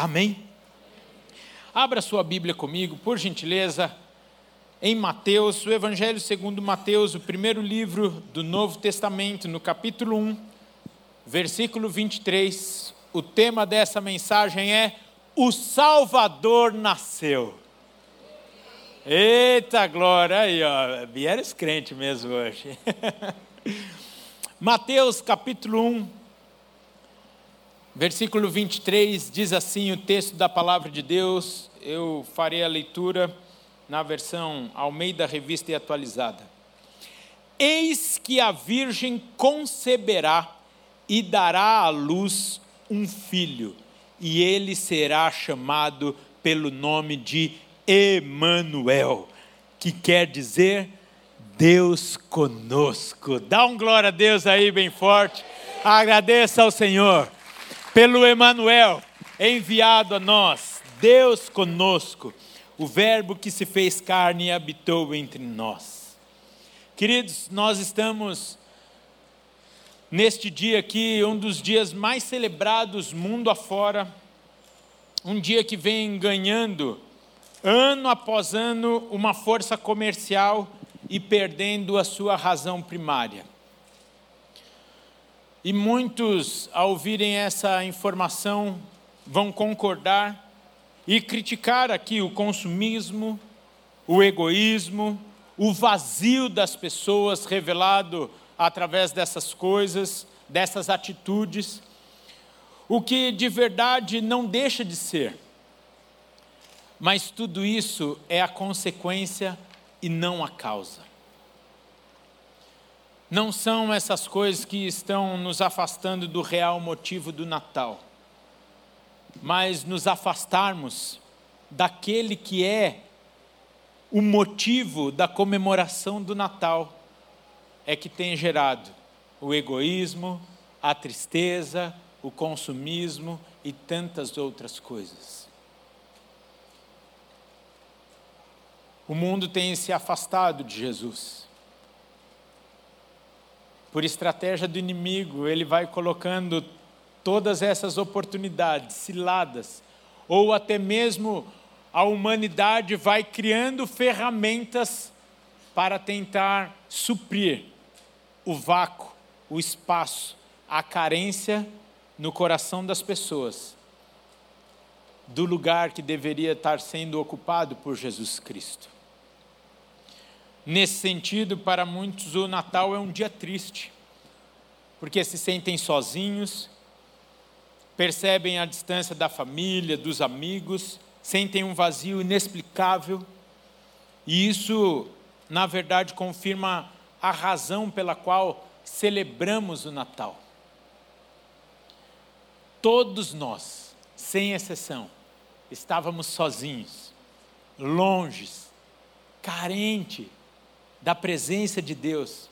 Amém? Abra sua Bíblia comigo, por gentileza, em Mateus, o Evangelho segundo Mateus, o primeiro livro do Novo Testamento, no capítulo 1, versículo 23. O tema dessa mensagem é: O Salvador nasceu. Eita glória, aí ó, vieram crente mesmo hoje. Mateus capítulo 1, versículo 23 diz assim o texto da palavra de Deus. Eu farei a leitura na versão Almeida Revista e Atualizada. Eis que a Virgem conceberá e dará à luz um filho, e ele será chamado pelo nome de Emanuel, que quer dizer Deus conosco. Dá um glória a Deus aí bem forte. Agradeça ao Senhor pelo Emanuel enviado a nós, Deus conosco, o verbo que se fez carne e habitou entre nós. Queridos, nós estamos neste dia aqui, um dos dias mais celebrados mundo afora, um dia que vem ganhando ano após ano, uma força comercial e perdendo a sua razão primária. E muitos, ao ouvirem essa informação, vão concordar e criticar aqui o consumismo, o egoísmo, o vazio das pessoas revelado através dessas coisas, dessas atitudes, o que de verdade não deixa de ser mas tudo isso é a consequência e não a causa. Não são essas coisas que estão nos afastando do real motivo do Natal, mas nos afastarmos daquele que é o motivo da comemoração do Natal, é que tem gerado o egoísmo, a tristeza, o consumismo e tantas outras coisas. o mundo tem se afastado de Jesus. Por estratégia do inimigo, ele vai colocando todas essas oportunidades, ciladas, ou até mesmo a humanidade vai criando ferramentas para tentar suprir o vácuo, o espaço, a carência no coração das pessoas do lugar que deveria estar sendo ocupado por Jesus Cristo. Nesse sentido, para muitos, o Natal é um dia triste, porque se sentem sozinhos, percebem a distância da família, dos amigos, sentem um vazio inexplicável, e isso, na verdade, confirma a razão pela qual celebramos o Natal. Todos nós, sem exceção, estávamos sozinhos, longes, carentes da presença de Deus,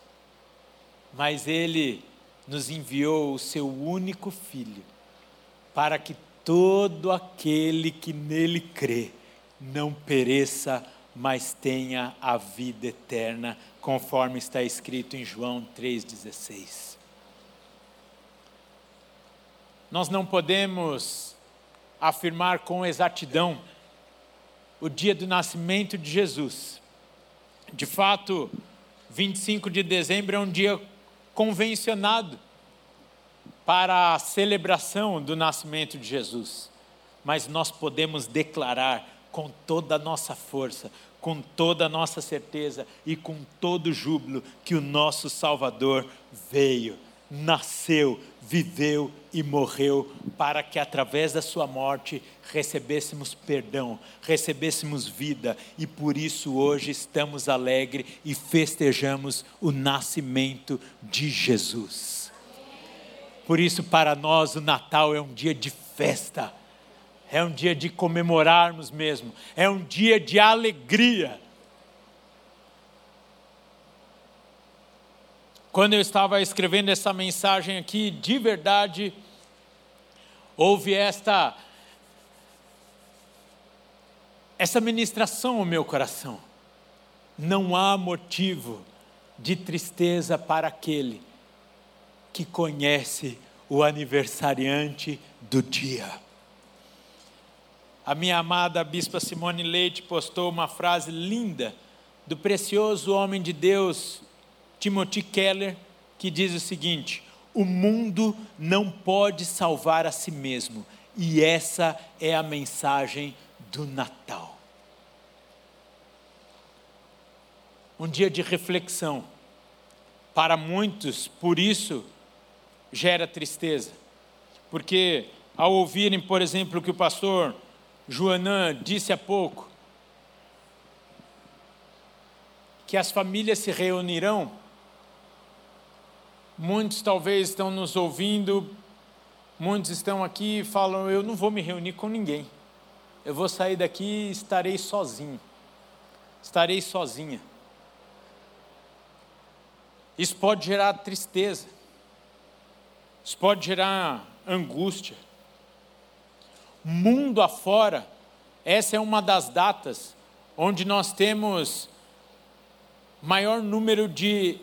mas Ele nos enviou o seu único Filho, para que todo aquele que nele crê não pereça, mas tenha a vida eterna, conforme está escrito em João 3,16. Nós não podemos afirmar com exatidão o dia do nascimento de Jesus, de fato, 25 de dezembro é um dia convencionado para a celebração do nascimento de Jesus. Mas nós podemos declarar com toda a nossa força, com toda a nossa certeza e com todo júbilo que o nosso Salvador veio, nasceu, viveu e morreu para que através da sua morte recebêssemos perdão, recebêssemos vida. E por isso hoje estamos alegres e festejamos o nascimento de Jesus. Por isso, para nós, o Natal é um dia de festa, é um dia de comemorarmos mesmo, é um dia de alegria Quando eu estava escrevendo essa mensagem aqui, de verdade, houve esta essa ministração ao meu coração. Não há motivo de tristeza para aquele que conhece o aniversariante do dia. A minha amada bispa Simone Leite postou uma frase linda do precioso homem de Deus Timothy Keller, que diz o seguinte: O mundo não pode salvar a si mesmo, e essa é a mensagem do Natal. Um dia de reflexão. Para muitos, por isso, gera tristeza. Porque ao ouvirem, por exemplo, o que o pastor Joanã disse há pouco, que as famílias se reunirão, muitos talvez estão nos ouvindo, muitos estão aqui e falam: Eu não vou me reunir com ninguém, eu vou sair daqui e estarei sozinho, estarei sozinha. Isso pode gerar tristeza, isso pode gerar angústia. Mundo afora, essa é uma das datas onde nós temos maior número de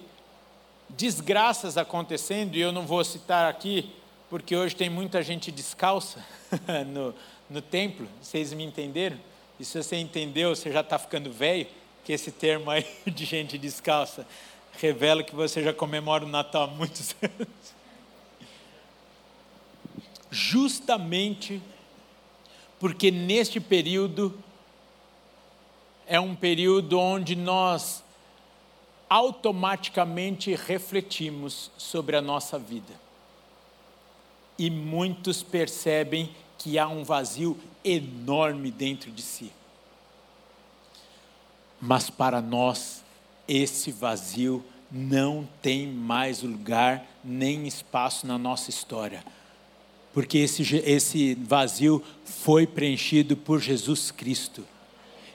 desgraças acontecendo, e eu não vou citar aqui, porque hoje tem muita gente descalça no, no templo, vocês me entenderam? E se você entendeu, você já está ficando velho, que esse termo aí de gente descalça revela que você já comemora o Natal há muitos anos. Justamente porque neste período é um período onde nós automaticamente refletimos sobre a nossa vida. E muitos percebem que há um vazio enorme dentro de si. Mas para nós, esse vazio não tem mais lugar nem espaço na nossa história porque esse, esse vazio foi preenchido por Jesus Cristo.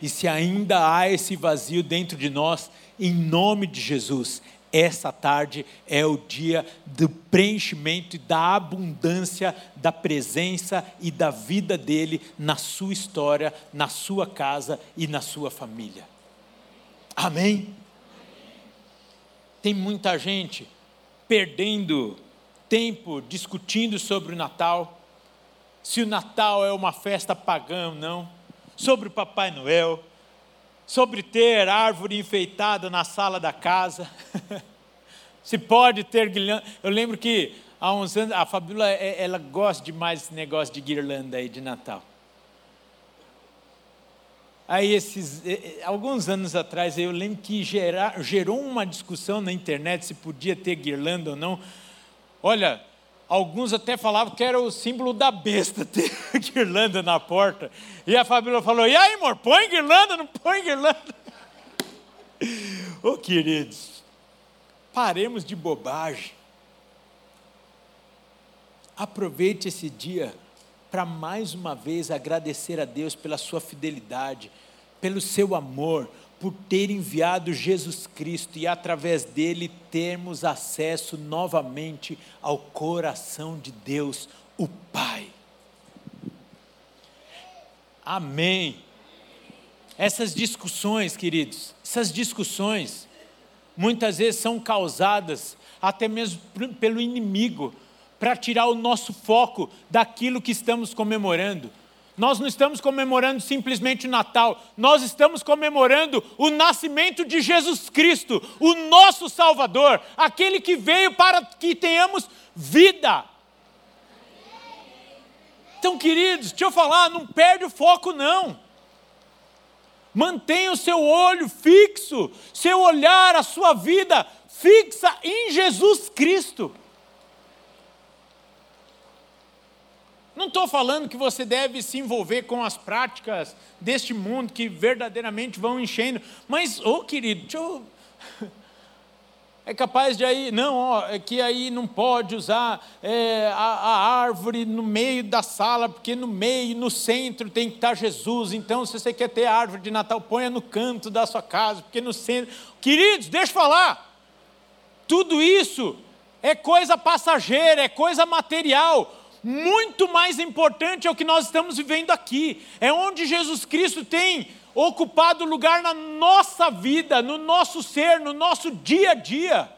E se ainda há esse vazio dentro de nós, em nome de Jesus, essa tarde é o dia do preenchimento e da abundância da presença e da vida dele na sua história, na sua casa e na sua família. Amém? Tem muita gente perdendo tempo discutindo sobre o Natal, se o Natal é uma festa pagã ou não, sobre o Papai Noel, sobre ter árvore enfeitada na sala da casa, se pode ter guirlanda. Eu lembro que há uns anos, a Fabíola, é, ela gosta demais desse negócio de guirlanda aí de Natal. Aí, esses, alguns anos atrás, eu lembro que gerar, gerou uma discussão na internet se podia ter guirlanda ou não, Olha, alguns até falavam que era o símbolo da besta ter guirlanda na porta. E a Fabíola falou: E aí, amor, põe guirlanda, não põe guirlanda? Ô oh, queridos, paremos de bobagem. Aproveite esse dia para mais uma vez agradecer a Deus pela sua fidelidade, pelo seu amor, por ter enviado Jesus Cristo e através dele termos acesso novamente ao coração de Deus, o Pai. Amém. Essas discussões, queridos, essas discussões muitas vezes são causadas até mesmo pelo inimigo para tirar o nosso foco daquilo que estamos comemorando. Nós não estamos comemorando simplesmente o Natal, nós estamos comemorando o nascimento de Jesus Cristo, o nosso Salvador, aquele que veio para que tenhamos vida. Então, queridos, deixa eu falar, não perde o foco, não. Mantenha o seu olho fixo, seu olhar, a sua vida fixa em Jesus Cristo. Não estou falando que você deve se envolver com as práticas deste mundo que verdadeiramente vão enchendo, mas, ô oh, querido, deixa eu... é capaz de aí, não, ó, é que aí não pode usar é, a, a, árvore no meio da sala, porque no meio, no centro tem que estar Jesus, então se você quer ter árvore de Natal, ponha no canto da sua casa, porque no centro. Queridos, deixa eu falar, tudo isso é coisa passageira, é coisa material muito mais importante é o que nós estamos vivendo aqui. É onde Jesus Cristo tem ocupado lugar na nossa vida, no nosso ser, no nosso dia a dia.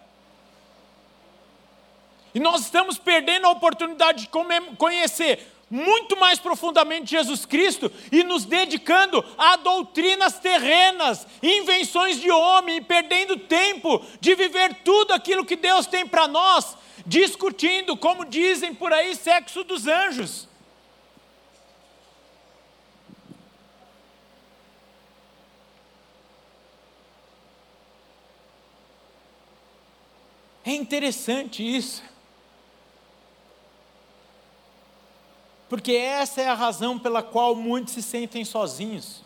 E nós estamos perdendo a oportunidade de conhecer muito mais profundamente Jesus Cristo e nos dedicando a doutrinas terrenas, invenções de homem, perdendo tempo de viver tudo aquilo que Deus tem para nós, discutindo, como dizem por aí, sexo dos anjos. É interessante isso. Porque essa é a razão pela qual muitos se sentem sozinhos.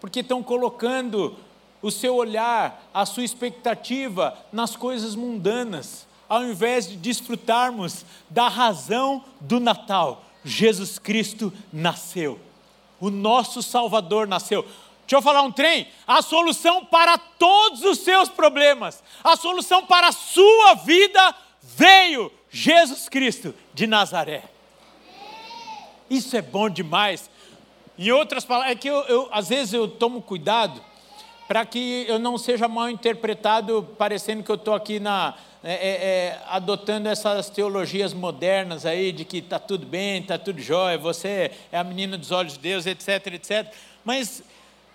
Porque estão colocando o seu olhar, a sua expectativa nas coisas mundanas, ao invés de desfrutarmos da razão do Natal. Jesus Cristo nasceu. O nosso Salvador nasceu. Deixa eu falar um trem. A solução para todos os seus problemas, a solução para a sua vida veio Jesus Cristo de Nazaré. Isso é bom demais. Em outras palavras, é que eu, eu às vezes eu tomo cuidado para que eu não seja mal interpretado, parecendo que eu estou aqui na, é, é, é, adotando essas teologias modernas aí de que está tudo bem, está tudo jóia, você é a menina dos olhos de Deus, etc, etc. Mas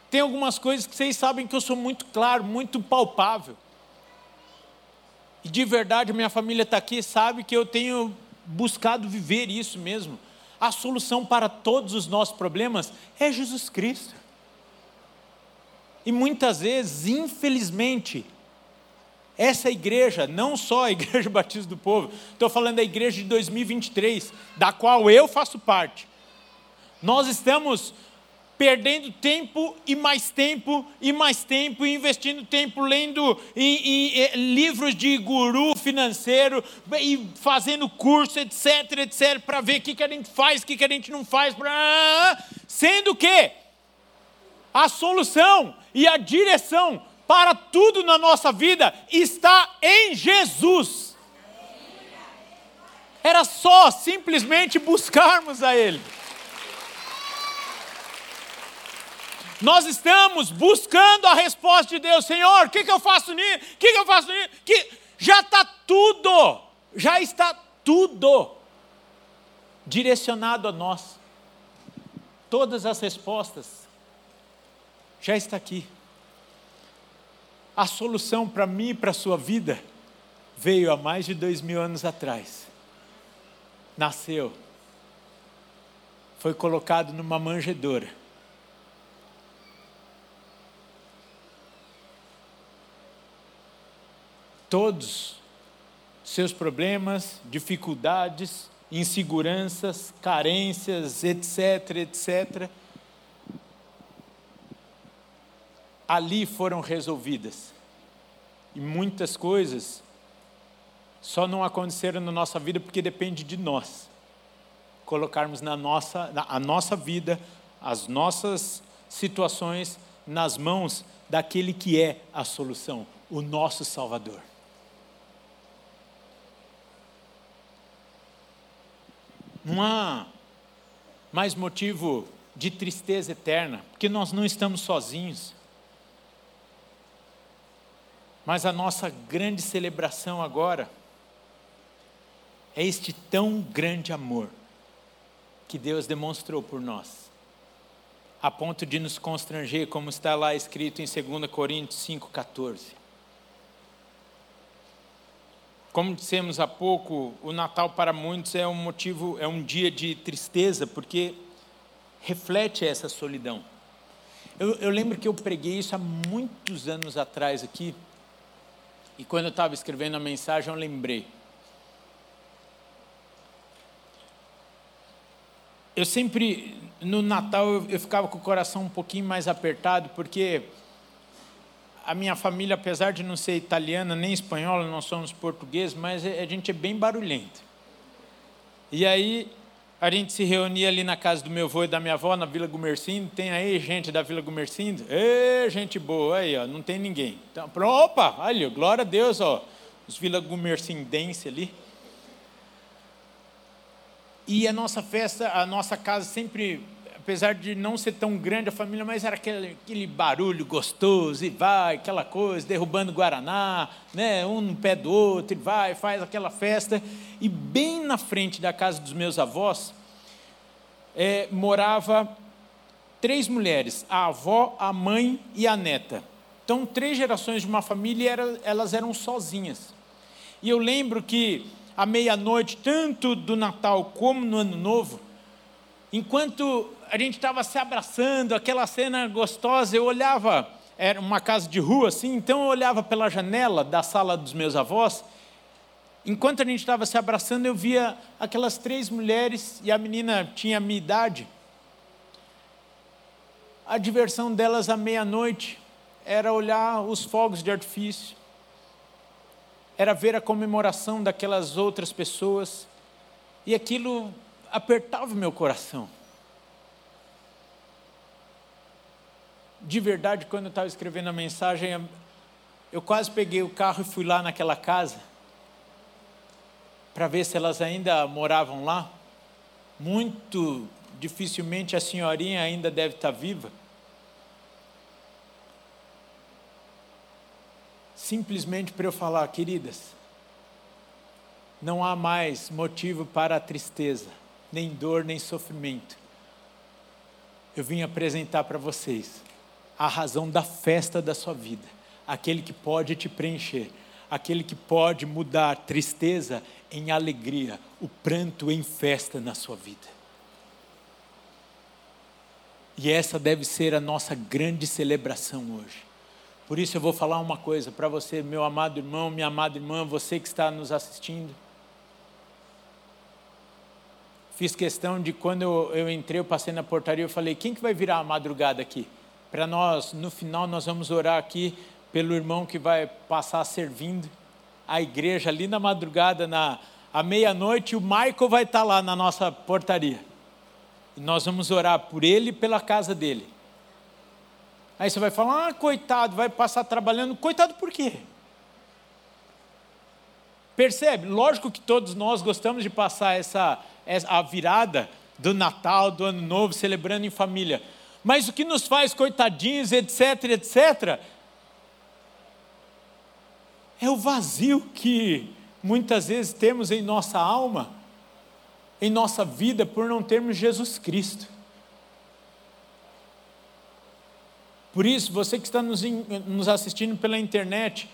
tem algumas coisas que vocês sabem que eu sou muito claro, muito palpável. E de verdade, minha família está aqui, sabe que eu tenho buscado viver isso mesmo a solução para todos os nossos problemas é Jesus Cristo. E muitas vezes, infelizmente, essa igreja, não só a Igreja Batista do Povo, estou falando da igreja de 2023, da qual eu faço parte, nós estamos perdendo tempo e mais tempo e mais tempo, e investindo tempo lendo em, em, em livros de guru financeiro e fazendo curso, etc, etc, para ver o que, que a gente faz, o que, que a gente não faz, pra... sendo que a solução e a direção para tudo na nossa vida está em Jesus. Era só simplesmente buscarmos a Ele. Nós estamos buscando a resposta de Deus, Senhor, o que, que eu faço nisso? O que, que eu faço nisso? Que já está tudo, já está tudo direcionado a nós. Todas as respostas já está aqui. A solução para mim e para a sua vida veio há mais de dois mil anos atrás. Nasceu, foi colocado numa manjedoura todos seus problemas, dificuldades, inseguranças, carências, etc, etc, ali foram resolvidas. E muitas coisas só não aconteceram na nossa vida porque depende de nós. Colocarmos na nossa, a nossa vida, as nossas situações nas mãos daquele que é a solução, o nosso Salvador. Não há mais motivo de tristeza eterna, porque nós não estamos sozinhos. Mas a nossa grande celebração agora é este tão grande amor que Deus demonstrou por nós, a ponto de nos constranger, como está lá escrito em 2 Coríntios 5,14. Como dissemos há pouco, o Natal para muitos é um motivo, é um dia de tristeza, porque reflete essa solidão. Eu, eu lembro que eu preguei isso há muitos anos atrás aqui, e quando eu estava escrevendo a mensagem, eu lembrei. Eu sempre, no Natal, eu, eu ficava com o coração um pouquinho mais apertado, porque a minha família, apesar de não ser italiana nem espanhola, nós somos portugueses, mas a gente é bem barulhento. E aí a gente se reunia ali na casa do meu avô e da minha avó, na Vila Gumercindo. Tem aí gente da Vila Gumercindo? Ê, gente boa, aí, ó, não tem ninguém. Então, opa, olha, glória a Deus, ó, os Vila Gumercindenses ali. E a nossa festa, a nossa casa sempre apesar de não ser tão grande a família, mas era aquele, aquele barulho gostoso, e vai, aquela coisa, derrubando Guaraná, né, um no pé do outro, e vai, faz aquela festa. E bem na frente da casa dos meus avós, é, morava três mulheres, a avó, a mãe e a neta. Então, três gerações de uma família, elas eram sozinhas. E eu lembro que à meia-noite, tanto do Natal como no Ano Novo, enquanto a gente estava se abraçando, aquela cena gostosa, eu olhava, era uma casa de rua assim, então eu olhava pela janela da sala dos meus avós, enquanto a gente estava se abraçando, eu via aquelas três mulheres e a menina tinha a minha idade. A diversão delas à meia-noite era olhar os fogos de artifício, era ver a comemoração daquelas outras pessoas, e aquilo apertava o meu coração. De verdade, quando eu estava escrevendo a mensagem, eu quase peguei o carro e fui lá naquela casa, para ver se elas ainda moravam lá. Muito dificilmente a senhorinha ainda deve estar viva. Simplesmente para eu falar, queridas, não há mais motivo para tristeza nem dor, nem sofrimento. Eu vim apresentar para vocês a razão da festa da sua vida, aquele que pode te preencher, aquele que pode mudar tristeza em alegria, o pranto em festa na sua vida. E essa deve ser a nossa grande celebração hoje. Por isso eu vou falar uma coisa para você, meu amado irmão, minha amada irmã, você que está nos assistindo. Fiz questão de quando eu, eu entrei, eu passei na portaria, eu falei, quem que vai virar a madrugada aqui? Para nós, no final, nós vamos orar aqui pelo irmão que vai passar servindo a igreja ali na madrugada, na à meia-noite, o Michael vai estar lá na nossa portaria. E nós vamos orar por ele e pela casa dele. Aí você vai falar, ah, coitado, vai passar trabalhando. Coitado por quê? Percebe? Lógico que todos nós gostamos de passar essa, a virada do Natal, do Ano Novo, celebrando em família. Mas o que nos faz coitadinhos, etc, etc, é o vazio que muitas vezes temos em nossa alma, em nossa vida, por não termos Jesus Cristo. Por isso, você que está nos, assistindo pela internet,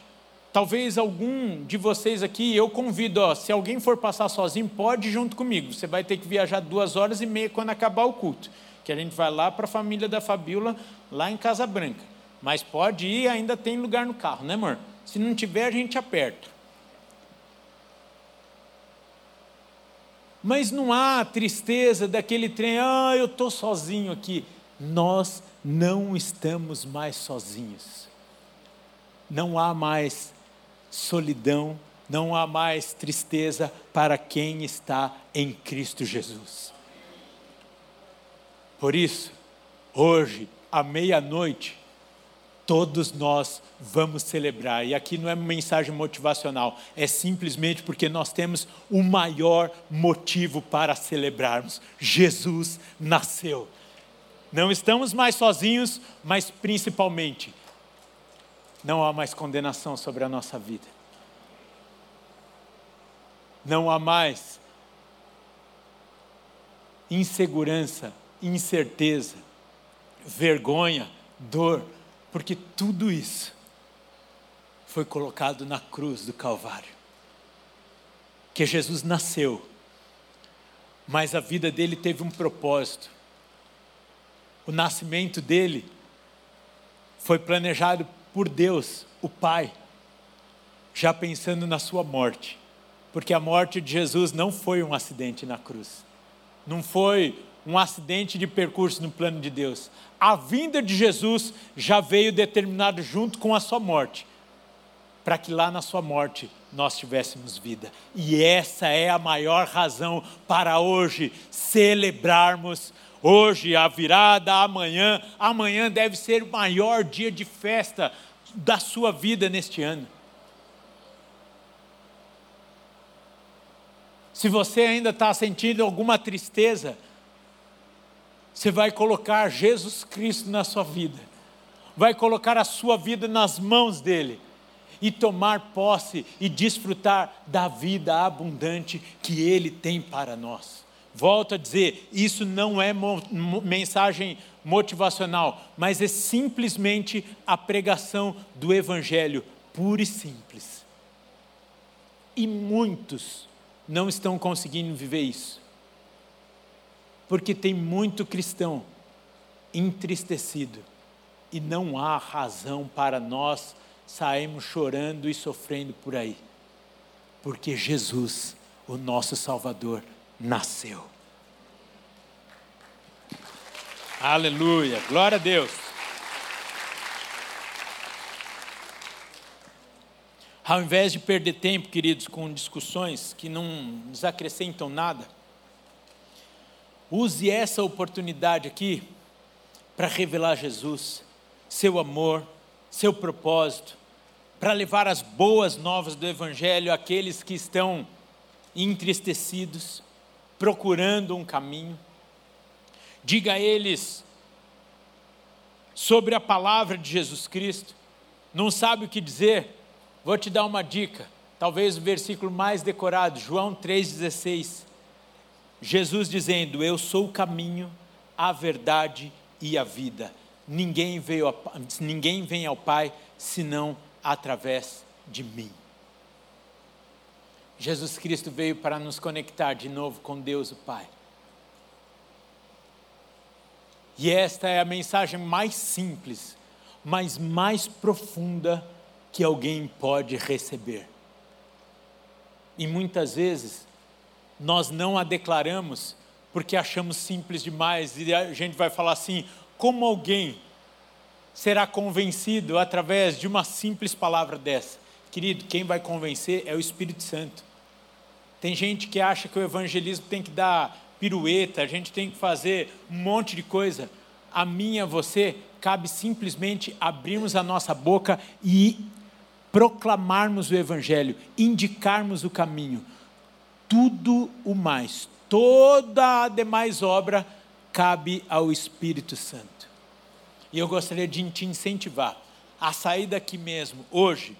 Talvez algum de vocês aqui, eu convido, ó, se alguém for passar sozinho, pode ir junto comigo. Você vai ter que viajar duas horas e meia quando acabar o culto. Que a gente vai lá para a família da Fabiola, lá em Casa Branca. Mas pode ir, ainda tem lugar no carro, né, amor? Se não tiver, a gente aperta. Mas não há tristeza daquele trem, ah, eu estou sozinho aqui. Nós não estamos mais sozinhos. Não há mais solidão, não há mais tristeza para quem está em Cristo Jesus. Por isso, hoje, à meia-noite, todos nós vamos celebrar. E aqui não é mensagem motivacional, é simplesmente porque nós temos o maior motivo para celebrarmos: Jesus nasceu. Não estamos mais sozinhos, mas principalmente não há mais condenação sobre a nossa vida. Não há mais insegurança, incerteza, vergonha, dor, porque tudo isso foi colocado na cruz do Calvário. Que Jesus nasceu, mas a vida dele teve um propósito. O nascimento dele foi planejado por Deus, o Pai, já pensando na sua morte. Porque a morte de Jesus não foi um acidente na cruz. Não foi um acidente de percurso no plano de Deus. A vinda de Jesus já veio determinado junto com a sua morte, para que lá na sua morte nós tivéssemos vida. E essa é a maior razão para hoje celebrarmos hoje a virada, amanhã, amanhã deve ser o maior dia de festa da sua vida neste ano. Se você ainda está sentindo alguma tristeza, você vai colocar Jesus Cristo na sua vida, vai colocar a sua vida nas mãos dele e tomar posse e desfrutar da vida abundante que ele tem para nós. Volto a dizer, isso não é mo mensagem motivacional, mas é simplesmente a pregação do Evangelho, puro e simples. E muitos não estão conseguindo viver isso, porque tem muito cristão entristecido, e não há razão para nós sairmos chorando e sofrendo por aí, porque Jesus, o nosso Salvador, nasceu. Aleluia, glória a Deus. Ao invés de perder tempo, queridos, com discussões que não nos acrescentam nada, use essa oportunidade aqui para revelar Jesus, seu amor, seu propósito, para levar as boas novas do Evangelho àqueles que estão entristecidos, procurando um caminho. Diga a eles sobre a palavra de Jesus Cristo. Não sabe o que dizer? Vou te dar uma dica. Talvez o versículo mais decorado, João 3,16. Jesus dizendo: Eu sou o caminho, a verdade e a vida. Ninguém, veio a, ninguém vem ao Pai senão através de mim. Jesus Cristo veio para nos conectar de novo com Deus o Pai. E esta é a mensagem mais simples, mas mais profunda que alguém pode receber. E muitas vezes nós não a declaramos porque achamos simples demais e a gente vai falar assim: como alguém será convencido através de uma simples palavra dessa? Querido, quem vai convencer é o Espírito Santo. Tem gente que acha que o evangelismo tem que dar pirueta, a gente tem que fazer um monte de coisa. A mim e a você cabe simplesmente abrirmos a nossa boca e proclamarmos o evangelho, indicarmos o caminho. Tudo o mais, toda a demais obra cabe ao Espírito Santo. E eu gostaria de te incentivar a sair daqui mesmo, hoje,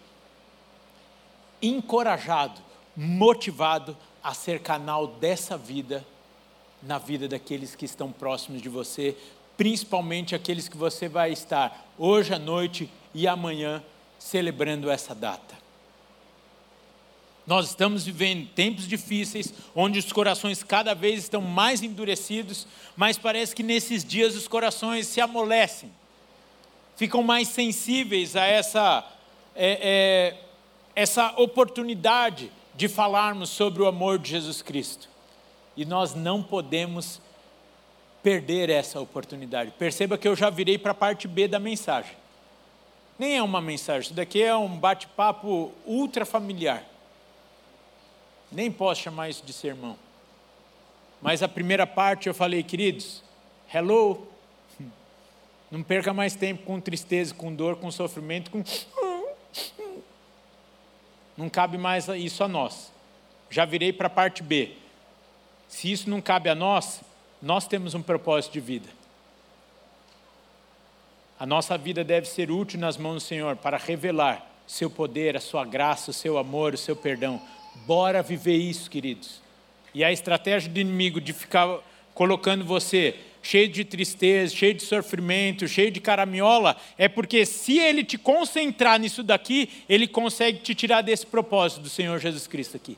encorajado motivado a ser canal dessa vida na vida daqueles que estão próximos de você, principalmente aqueles que você vai estar hoje à noite e amanhã celebrando essa data. Nós estamos vivendo tempos difíceis, onde os corações cada vez estão mais endurecidos, mas parece que nesses dias os corações se amolecem, ficam mais sensíveis a essa, é, é, essa oportunidade de falarmos sobre o amor de Jesus Cristo. E nós não podemos perder essa oportunidade. Perceba que eu já virei para a parte B da mensagem. Nem é uma mensagem, isso daqui é um bate-papo ultra familiar. Nem posso chamar isso de sermão. Mas a primeira parte eu falei, queridos, hello, não perca mais tempo com tristeza, com dor, com sofrimento, com não cabe mais isso a nós. Já virei para a parte B. Se isso não cabe a nós, nós temos um propósito de vida. A nossa vida deve ser útil nas mãos do Senhor para revelar seu poder, a sua graça, o seu amor, o seu perdão. Bora viver isso, queridos. E a estratégia do inimigo de ficar colocando você cheio de tristeza, cheio de sofrimento, cheio de caraminhola, é porque se ele te concentrar nisso daqui, ele consegue te tirar desse propósito do Senhor Jesus Cristo aqui.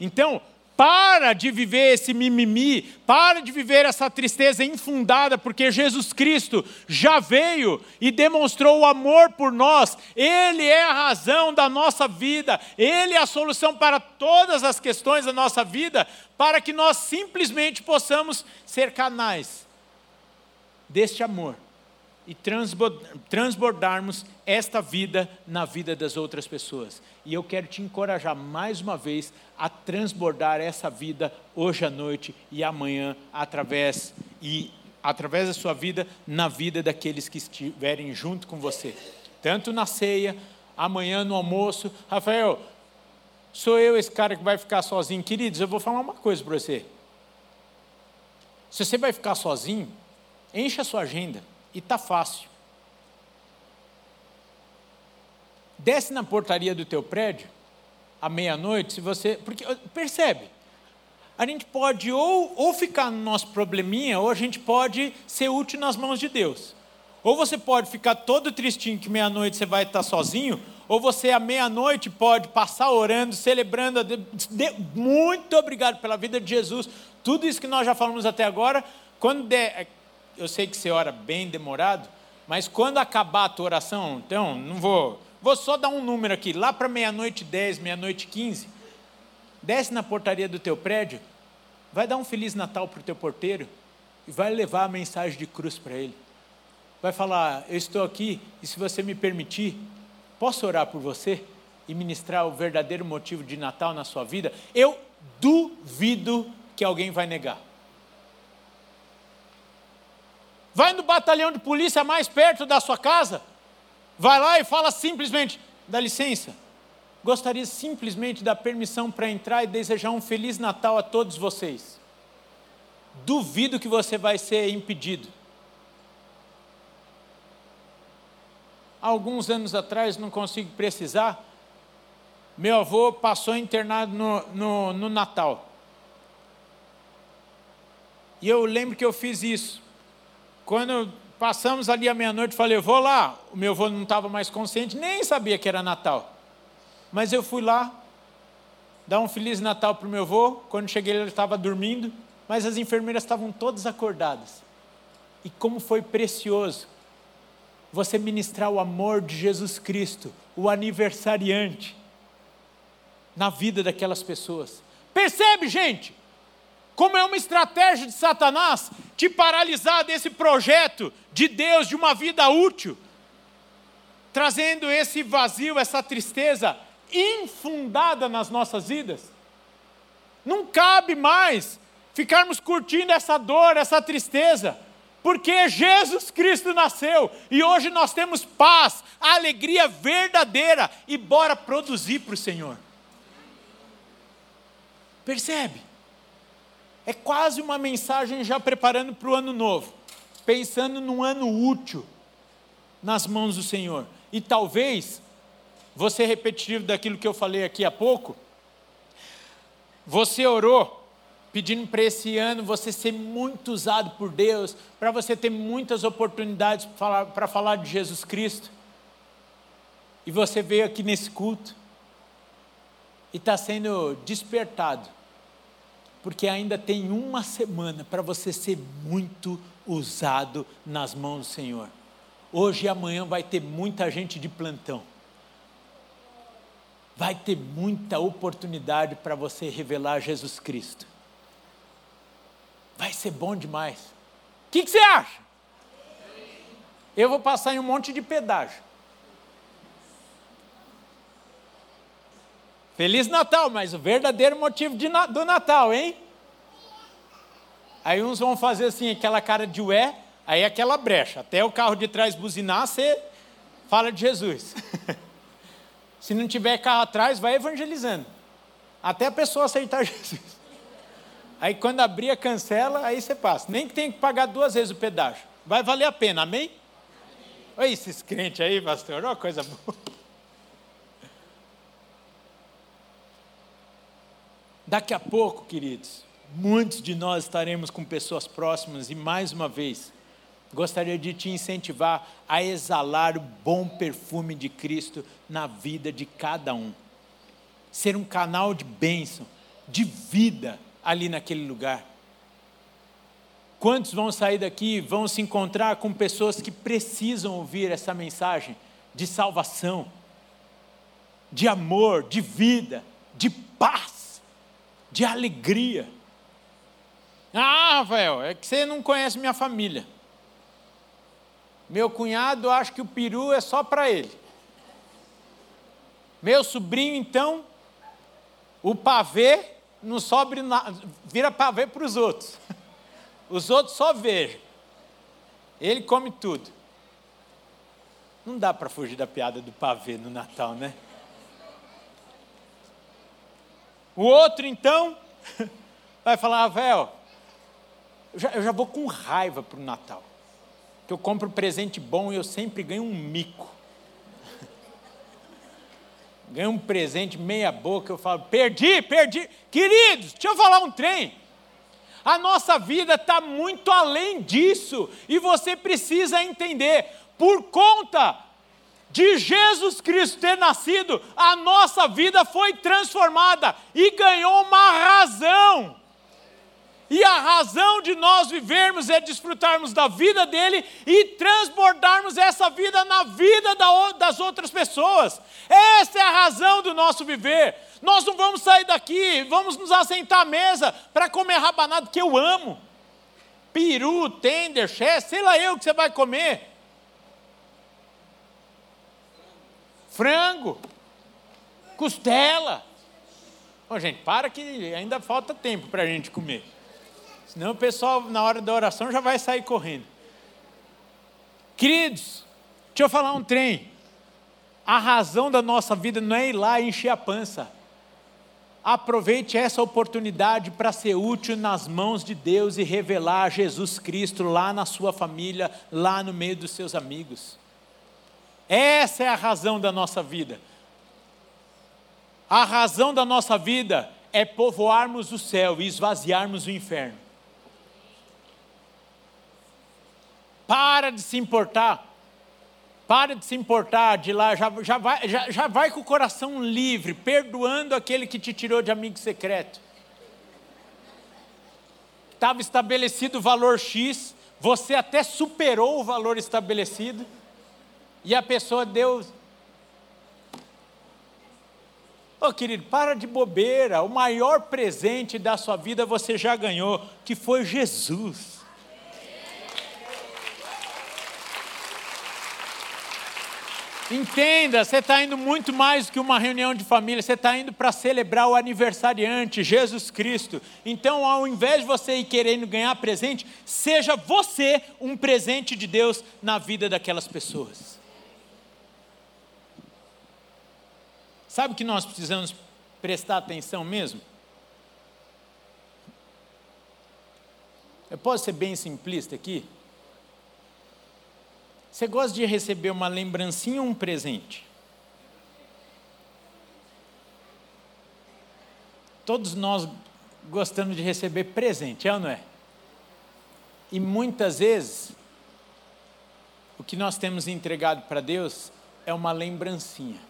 Então, para de viver esse mimimi, para de viver essa tristeza infundada, porque Jesus Cristo já veio e demonstrou o amor por nós, Ele é a razão da nossa vida, Ele é a solução para todas as questões da nossa vida, para que nós simplesmente possamos ser canais deste amor e transbordarmos esta vida na vida das outras pessoas. E eu quero te encorajar mais uma vez a transbordar essa vida hoje à noite e amanhã através e através da sua vida na vida daqueles que estiverem junto com você. Tanto na ceia, amanhã no almoço. Rafael, sou eu esse cara que vai ficar sozinho. Queridos, eu vou falar uma coisa para você. Se você vai ficar sozinho, enche a sua agenda e tá fácil. Desce na portaria do teu prédio à meia-noite, se você, porque percebe, a gente pode ou, ou ficar no nosso probleminha, ou a gente pode ser útil nas mãos de Deus. Ou você pode ficar todo tristinho que meia-noite você vai estar sozinho, ou você à meia-noite pode passar orando, celebrando. Muito obrigado pela vida de Jesus. Tudo isso que nós já falamos até agora, quando der, eu sei que você ora bem demorado, mas quando acabar a tua oração, então, não vou, vou só dar um número aqui, lá para meia-noite 10, meia-noite 15, desce na portaria do teu prédio, vai dar um Feliz Natal para o teu porteiro e vai levar a mensagem de cruz para ele. Vai falar: Eu estou aqui e se você me permitir, posso orar por você e ministrar o verdadeiro motivo de Natal na sua vida? Eu duvido que alguém vai negar. Vai no batalhão de polícia mais perto da sua casa, vai lá e fala simplesmente: dá licença, gostaria simplesmente da permissão para entrar e desejar um Feliz Natal a todos vocês. Duvido que você vai ser impedido. Alguns anos atrás, não consigo precisar, meu avô passou internado no, no, no Natal. E eu lembro que eu fiz isso. Quando passamos ali à meia-noite, falei, eu vou lá. O meu avô não estava mais consciente, nem sabia que era Natal. Mas eu fui lá, dar um Feliz Natal para o meu avô. Quando cheguei, ele estava dormindo, mas as enfermeiras estavam todas acordadas. E como foi precioso você ministrar o amor de Jesus Cristo, o aniversariante, na vida daquelas pessoas. Percebe, gente? Como é uma estratégia de Satanás te paralisar desse projeto de Deus, de uma vida útil, trazendo esse vazio, essa tristeza, infundada nas nossas vidas. Não cabe mais ficarmos curtindo essa dor, essa tristeza, porque Jesus Cristo nasceu e hoje nós temos paz, alegria verdadeira e bora produzir para o Senhor. Percebe? É quase uma mensagem já preparando para o ano novo, pensando num ano útil nas mãos do Senhor. E talvez ser repetitivo daquilo que eu falei aqui há pouco. Você orou pedindo para esse ano você ser muito usado por Deus, para você ter muitas oportunidades para falar, para falar de Jesus Cristo. E você veio aqui nesse culto e está sendo despertado, porque ainda tem uma semana para você ser muito usado nas mãos do Senhor. Hoje e amanhã vai ter muita gente de plantão vai ter muita oportunidade para você revelar Jesus Cristo. Vai ser bom demais. O que, que, você acha? Eu vou passar em um monte de pedágio. Feliz Natal, mas o verdadeiro motivo do Natal, hein? Aí uns vão fazer assim, aquela cara de ué, aí aquela brecha. Até o carro de trás buzinar, você fala de Jesus. Se não tiver carro atrás, vai evangelizando. Até a pessoa aceitar Jesus. Aí quando abrir a cancela, aí você passa. Nem que tenha que pagar duas vezes o pedágio. Vai valer a pena, amém? Olha esses crentes aí, pastor, olha coisa boa. Daqui a pouco, queridos, muitos de nós estaremos com pessoas próximas e mais uma vez, gostaria de te incentivar a exalar o bom perfume de Cristo na vida de cada um. Ser um canal de bênção, de vida ali naquele lugar. Quantos vão sair daqui e vão se encontrar com pessoas que precisam ouvir essa mensagem de salvação, de amor, de vida, de paz, de alegria? Ah, Rafael, é que você não conhece minha família. Meu cunhado acha que o peru é só para ele. Meu sobrinho, então, o pavê não sobe, vira pavê para os outros. Os outros só vejam. Ele come tudo. Não dá para fugir da piada do pavê no Natal, né? O outro, então, vai falar, Rafael, Eu já, eu já vou com raiva para o Natal. Que eu compro presente bom e eu sempre ganho um mico. ganho um presente meia boca, eu falo, perdi, perdi. Queridos, deixa eu falar um trem. A nossa vida está muito além disso. E você precisa entender, por conta de Jesus Cristo ter nascido, a nossa vida foi transformada e ganhou uma razão. E a razão de nós vivermos é desfrutarmos da vida dele e transbordarmos essa vida na vida das outras pessoas. Essa é a razão do nosso viver. Nós não vamos sair daqui, vamos nos assentar à mesa para comer rabanada que eu amo. Peru, tender, chess, sei lá eu que você vai comer. Frango, costela. Ô, gente, para que ainda falta tempo para a gente comer. Senão o pessoal, na hora da oração, já vai sair correndo. Queridos, deixa eu falar um trem. A razão da nossa vida não é ir lá e encher a pança. Aproveite essa oportunidade para ser útil nas mãos de Deus e revelar Jesus Cristo lá na sua família, lá no meio dos seus amigos. Essa é a razão da nossa vida. A razão da nossa vida é povoarmos o céu e esvaziarmos o inferno. Para de se importar. Para de se importar de lá, já, já, vai, já, já vai com o coração livre, perdoando aquele que te tirou de amigo secreto. Estava estabelecido o valor X, você até superou o valor estabelecido, e a pessoa deu. Ô oh, querido, para de bobeira, o maior presente da sua vida você já ganhou, que foi Jesus. Entenda, você está indo muito mais do que uma reunião de família, você está indo para celebrar o aniversariante, Jesus Cristo. Então, ao invés de você ir querendo ganhar presente, seja você um presente de Deus na vida daquelas pessoas. Sabe o que nós precisamos prestar atenção mesmo? Eu posso ser bem simplista aqui? Você gosta de receber uma lembrancinha ou um presente? Todos nós gostamos de receber presente, é ou não é? E muitas vezes, o que nós temos entregado para Deus é uma lembrancinha.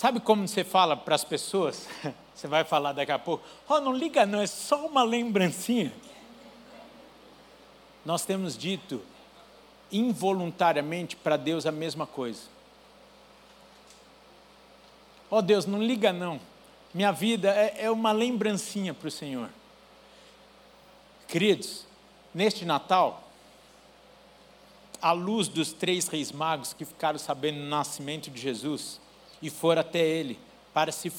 Sabe como você fala para as pessoas? Você vai falar daqui a pouco, oh, não liga não, é só uma lembrancinha nós temos dito involuntariamente para Deus a mesma coisa. Oh Deus, não liga não. Minha vida é, é uma lembrancinha para o Senhor. Queridos, neste Natal, à luz dos três reis magos que ficaram sabendo do nascimento de Jesus e foram até ele para se,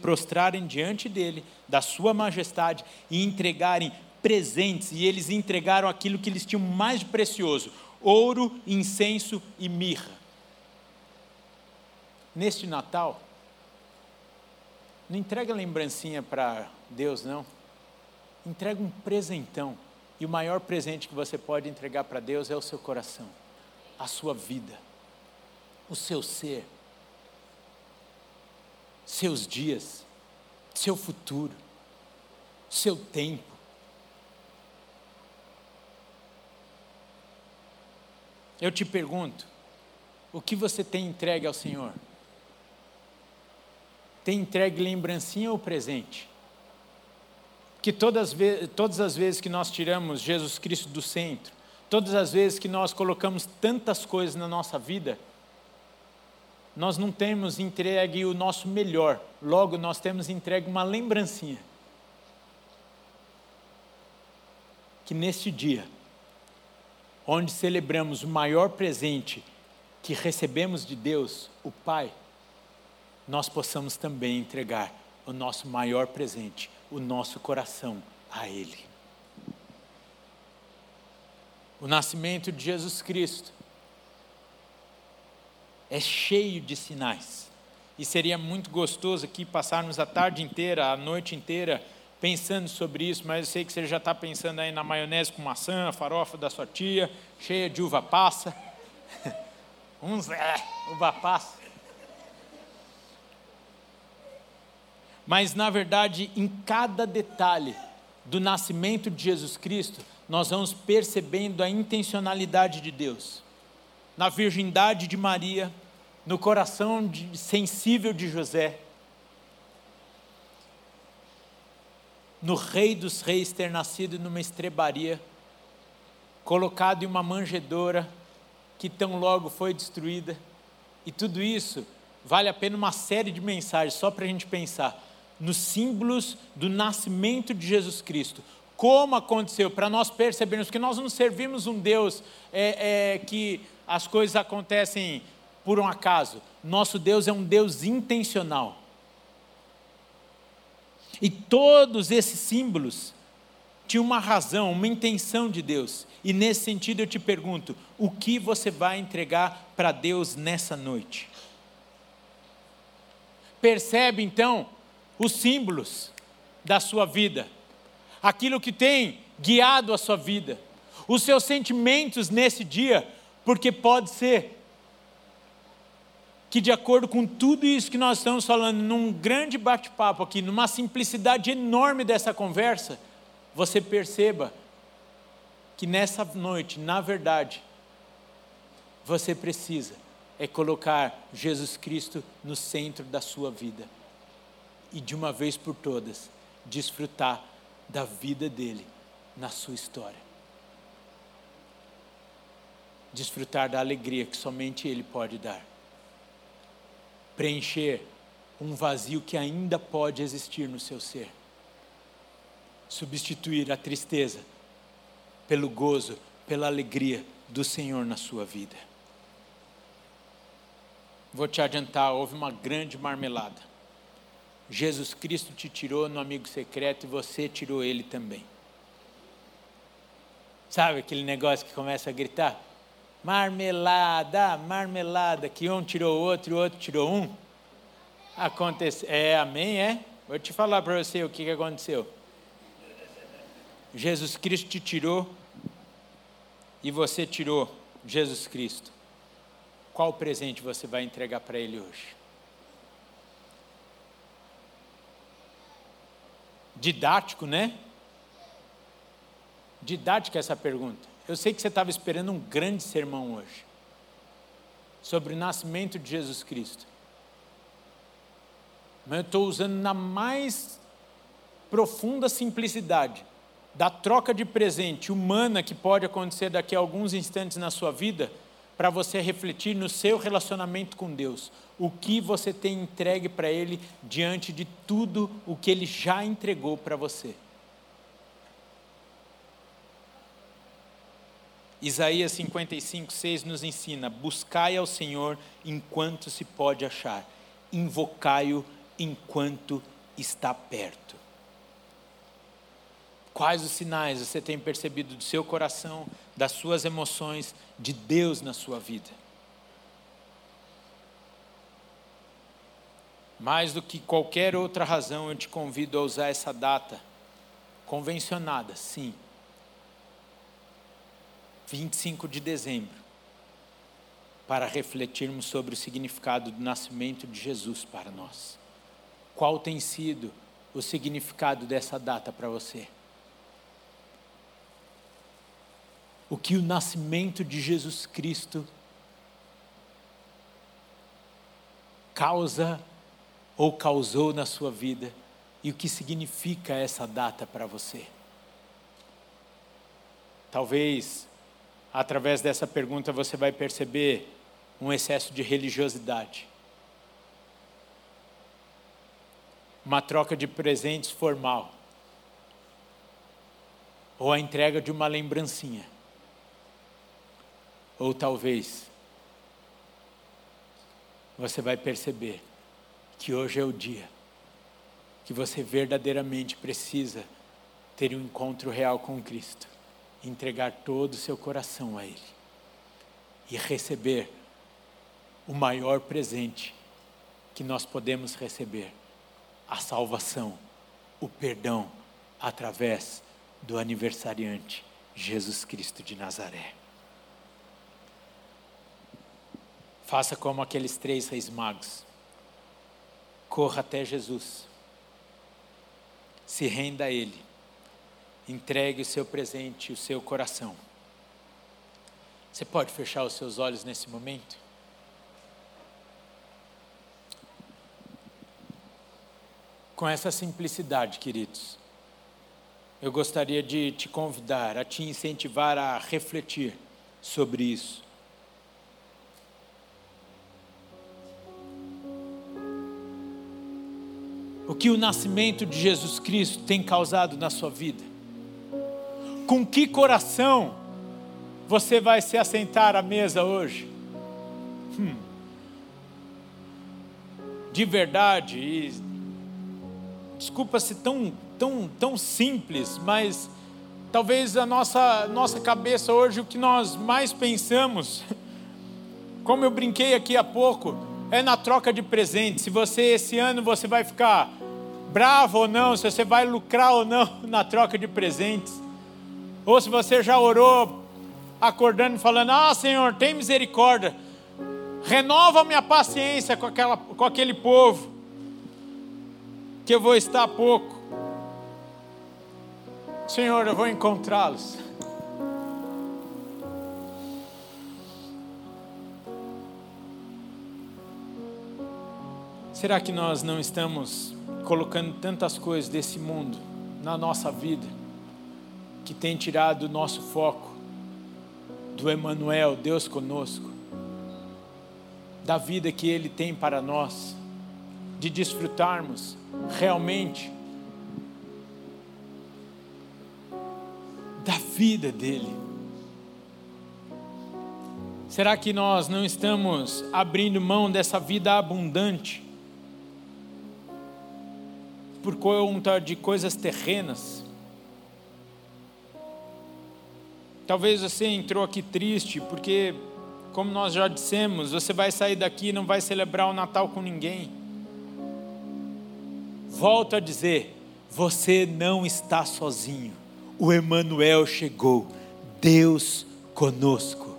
prostrarem diante dele, da sua majestade e entregarem presentes e eles entregaram aquilo que eles tinham mais precioso: ouro, incenso e mirra. Neste Natal, não entrega lembrancinha para Deus, não. Entrega um presentão. E o maior presente que você pode entregar para Deus é o seu coração, a sua vida, o seu ser, seus dias, seu futuro, seu tempo. Eu te pergunto, o que você tem entregue ao Senhor? Tem entregue lembrancinha ou presente? Que todas, todas as vezes que nós tiramos Jesus Cristo do centro, todas as vezes que nós colocamos tantas coisas na nossa vida, nós não temos entregue o nosso melhor, logo nós temos entregue uma lembrancinha. Que neste dia, onde celebramos o maior presente que recebemos de Deus, o Pai, nós possamos também entregar o nosso maior presente, o nosso coração a Ele. O nascimento de Jesus Cristo é cheio de sinais. E seria muito gostoso aqui passarmos a tarde inteira, a noite inteira, pensando sobre isso, mas eu sei que você já está pensando aí na maionese com maçã, a farofa da sua tia, cheia de uva passa. Uns é, uva passa. Mas, na verdade, em cada detalhe do nascimento de Jesus Cristo, nós vamos percebendo a intencionalidade de Deus. Na virgindade de Maria, no coração de, sensível de José, no Rei dos Reis ter nascido numa estrebaria, colocado em uma manjedoura que tão logo foi destruída, e tudo isso vale a pena uma série de mensagens só para a gente pensar nos símbolos do nascimento de Jesus Cristo. Como aconteceu, para nós percebermos que nós não servimos um Deus é, é, que as coisas acontecem por um acaso. Nosso Deus é um Deus intencional. E todos esses símbolos tinham uma razão, uma intenção de Deus. E nesse sentido eu te pergunto: o que você vai entregar para Deus nessa noite? Percebe então os símbolos da sua vida, aquilo que tem guiado a sua vida, os seus sentimentos nesse dia, porque pode ser que, de acordo com tudo isso que nós estamos falando, num grande bate-papo aqui, numa simplicidade enorme dessa conversa, você perceba que nessa noite, na verdade, você precisa é colocar Jesus Cristo no centro da sua vida e de uma vez por todas desfrutar da vida dele na sua história. Desfrutar da alegria que somente ele pode dar. Preencher um vazio que ainda pode existir no seu ser. Substituir a tristeza pelo gozo, pela alegria do Senhor na sua vida. Vou te adiantar, houve uma grande marmelada Jesus Cristo te tirou no amigo secreto e você tirou ele também. Sabe aquele negócio que começa a gritar? Marmelada, marmelada, que um tirou o outro e o outro tirou um? Acontece, é, amém, é? Vou te falar para você o que, que aconteceu. Jesus Cristo te tirou e você tirou Jesus Cristo. Qual presente você vai entregar para Ele hoje? Didático, né? Didática essa pergunta. Eu sei que você estava esperando um grande sermão hoje sobre o nascimento de Jesus Cristo. Mas eu estou usando na mais profunda simplicidade da troca de presente humana que pode acontecer daqui a alguns instantes na sua vida para você refletir no seu relacionamento com Deus. O que você tem entregue para Ele diante de tudo o que Ele já entregou para você. Isaías 55, 6 nos ensina: buscai ao Senhor enquanto se pode achar, invocai-o enquanto está perto. Quais os sinais você tem percebido do seu coração, das suas emoções, de Deus na sua vida? Mais do que qualquer outra razão, eu te convido a usar essa data convencionada, sim. 25 de dezembro, para refletirmos sobre o significado do nascimento de Jesus para nós. Qual tem sido o significado dessa data para você? O que o nascimento de Jesus Cristo causa ou causou na sua vida e o que significa essa data para você. Talvez, através dessa pergunta, você vai perceber um excesso de religiosidade. Uma troca de presentes formal. Ou a entrega de uma lembrancinha. Ou talvez você vai perceber que hoje é o dia que você verdadeiramente precisa ter um encontro real com Cristo, entregar todo o seu coração a Ele e receber o maior presente que nós podemos receber: a salvação, o perdão, através do aniversariante Jesus Cristo de Nazaré. Faça como aqueles três reis magos. Corra até Jesus. Se renda a Ele. Entregue o seu presente, o seu coração. Você pode fechar os seus olhos nesse momento? Com essa simplicidade, queridos, eu gostaria de te convidar, a te incentivar a refletir sobre isso. O que o nascimento de Jesus Cristo tem causado na sua vida? Com que coração você vai se assentar à mesa hoje? Hum. De verdade, e desculpa se tão tão, tão simples, mas talvez a nossa, nossa cabeça hoje, o que nós mais pensamos, como eu brinquei aqui há pouco, é na troca de presentes. Se você esse ano você vai ficar bravo ou não, se você vai lucrar ou não na troca de presentes, ou se você já orou acordando e falando: Ah, Senhor, tem misericórdia, renova minha paciência com, aquela, com aquele povo, que eu vou estar pouco. Senhor, eu vou encontrá-los. Será que nós não estamos colocando tantas coisas desse mundo na nossa vida que tem tirado o nosso foco do Emanuel, Deus conosco, da vida que ele tem para nós, de desfrutarmos realmente da vida dele. Será que nós não estamos abrindo mão dessa vida abundante por conta de coisas terrenas? Talvez você entrou aqui triste porque, como nós já dissemos, você vai sair daqui e não vai celebrar o Natal com ninguém. Volto a dizer, você não está sozinho o Emanuel chegou, Deus conosco.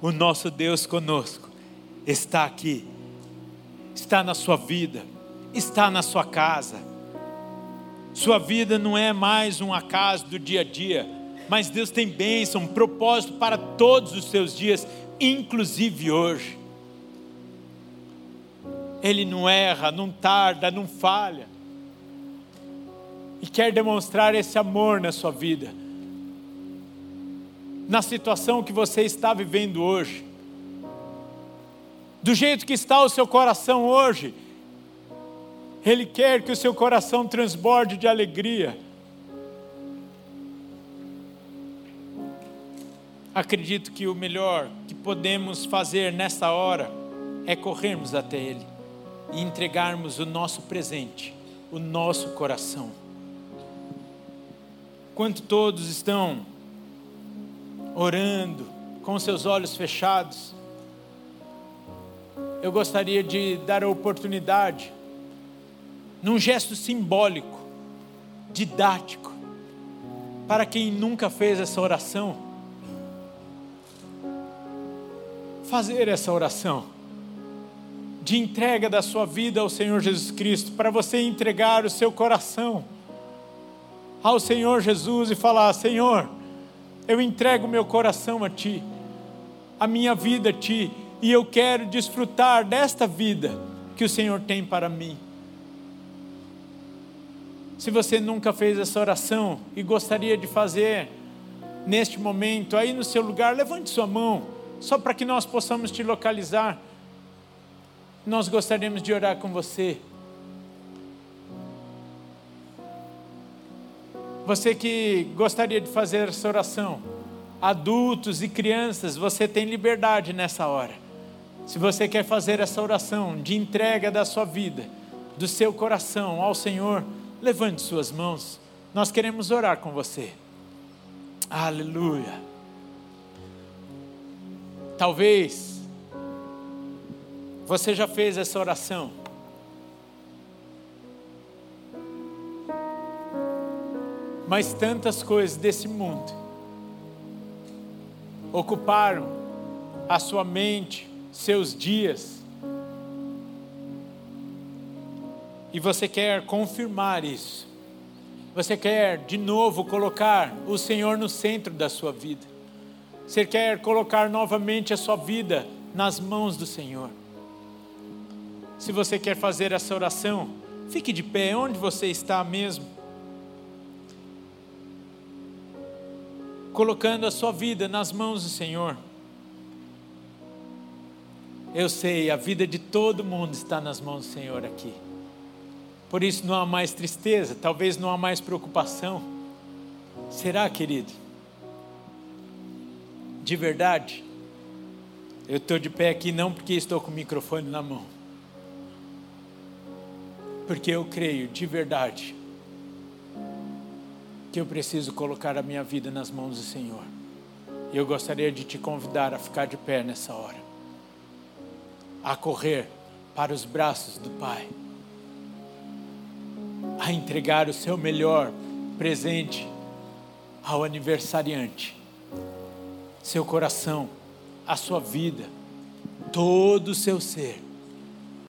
O nosso Deus conosco está aqui. Está na sua vida, está na sua casa. Sua vida não é mais um acaso do dia a dia, mas Deus tem bênção, propósito para todos os seus dias, inclusive hoje. Ele não erra, não tarda, não falha e quer demonstrar esse amor na sua vida, na situação que você está vivendo hoje, do jeito que está o seu coração hoje, Ele quer que o seu coração transborde de alegria. Acredito que o melhor que podemos fazer nessa hora é corrermos até Ele e entregarmos o nosso presente, o nosso coração enquanto todos estão orando, com seus olhos fechados, eu gostaria de dar a oportunidade, num gesto simbólico, didático, para quem nunca fez essa oração, fazer essa oração de entrega da sua vida ao Senhor Jesus Cristo, para você entregar o seu coração ao Senhor Jesus e falar: Senhor, eu entrego meu coração a Ti, a minha vida a Ti, e eu quero desfrutar desta vida que o Senhor tem para mim. Se você nunca fez essa oração e gostaria de fazer neste momento, aí no seu lugar, levante sua mão, só para que nós possamos te localizar. Nós gostaríamos de orar com você. Você que gostaria de fazer essa oração, adultos e crianças, você tem liberdade nessa hora. Se você quer fazer essa oração de entrega da sua vida, do seu coração ao Senhor, levante suas mãos. Nós queremos orar com você. Aleluia. Talvez você já fez essa oração mas tantas coisas desse mundo ocuparam a sua mente, seus dias. E você quer confirmar isso. Você quer de novo colocar o Senhor no centro da sua vida. Você quer colocar novamente a sua vida nas mãos do Senhor. Se você quer fazer essa oração, fique de pé onde você está mesmo. Colocando a sua vida nas mãos do Senhor. Eu sei, a vida de todo mundo está nas mãos do Senhor aqui. Por isso não há mais tristeza, talvez não há mais preocupação. Será, querido? De verdade? Eu estou de pé aqui não porque estou com o microfone na mão. Porque eu creio de verdade que eu preciso colocar a minha vida nas mãos do Senhor. E eu gostaria de te convidar a ficar de pé nessa hora, a correr para os braços do Pai a entregar o seu melhor presente ao aniversariante. Seu coração, a sua vida, todo o seu ser